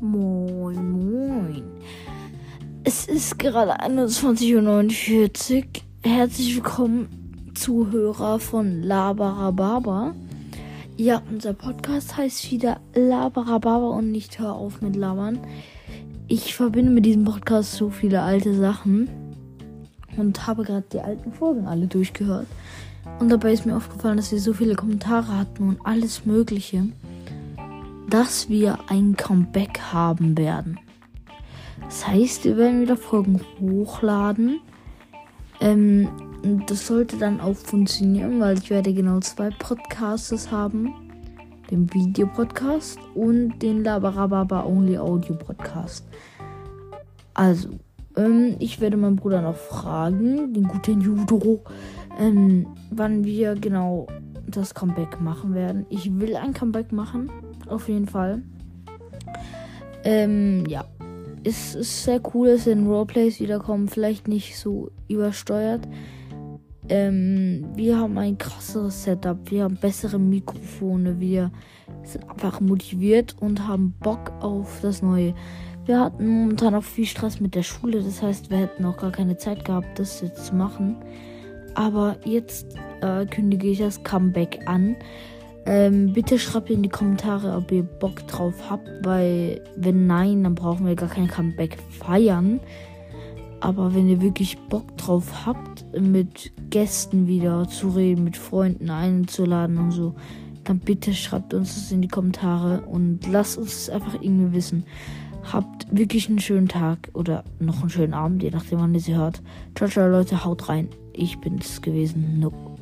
Moin, moin. Es ist gerade 21.49 Uhr. Herzlich willkommen, Zuhörer von Labarababa. Ja, unser Podcast heißt wieder Labarababa und nicht Hör auf mit Labern. Ich verbinde mit diesem Podcast so viele alte Sachen und habe gerade die alten Folgen alle durchgehört. Und dabei ist mir aufgefallen, dass wir so viele Kommentare hatten und alles Mögliche dass wir ein Comeback haben werden. Das heißt, wir werden wieder Folgen hochladen. Ähm, das sollte dann auch funktionieren, weil ich werde genau zwei Podcasts haben. Den Videopodcast und den Labarababa Only Audio Podcast. Also, ähm, ich werde meinen Bruder noch fragen, den guten Judo, ähm, wann wir genau das Comeback machen werden. Ich will ein Comeback machen, auf jeden Fall. Ähm, ja es ist sehr cool, dass in Roleplays wiederkommen. Vielleicht nicht so übersteuert. Ähm, wir haben ein krasseres Setup. Wir haben bessere Mikrofone. Wir sind einfach motiviert und haben Bock auf das Neue. Wir hatten momentan auch viel Stress mit der Schule. Das heißt, wir hätten auch gar keine Zeit gehabt, das jetzt zu machen. Aber jetzt äh, kündige ich das Comeback an. Ähm, bitte schreibt in die Kommentare, ob ihr Bock drauf habt, weil wenn nein, dann brauchen wir gar kein Comeback feiern. Aber wenn ihr wirklich Bock drauf habt, mit Gästen wieder zu reden, mit Freunden einzuladen und so, dann bitte schreibt uns das in die Kommentare und lasst uns das einfach irgendwie wissen. Habt wirklich einen schönen Tag oder noch einen schönen Abend, je nachdem, wann ihr sie hört. Ciao, ciao, Leute, haut rein. Ich bin's gewesen. No.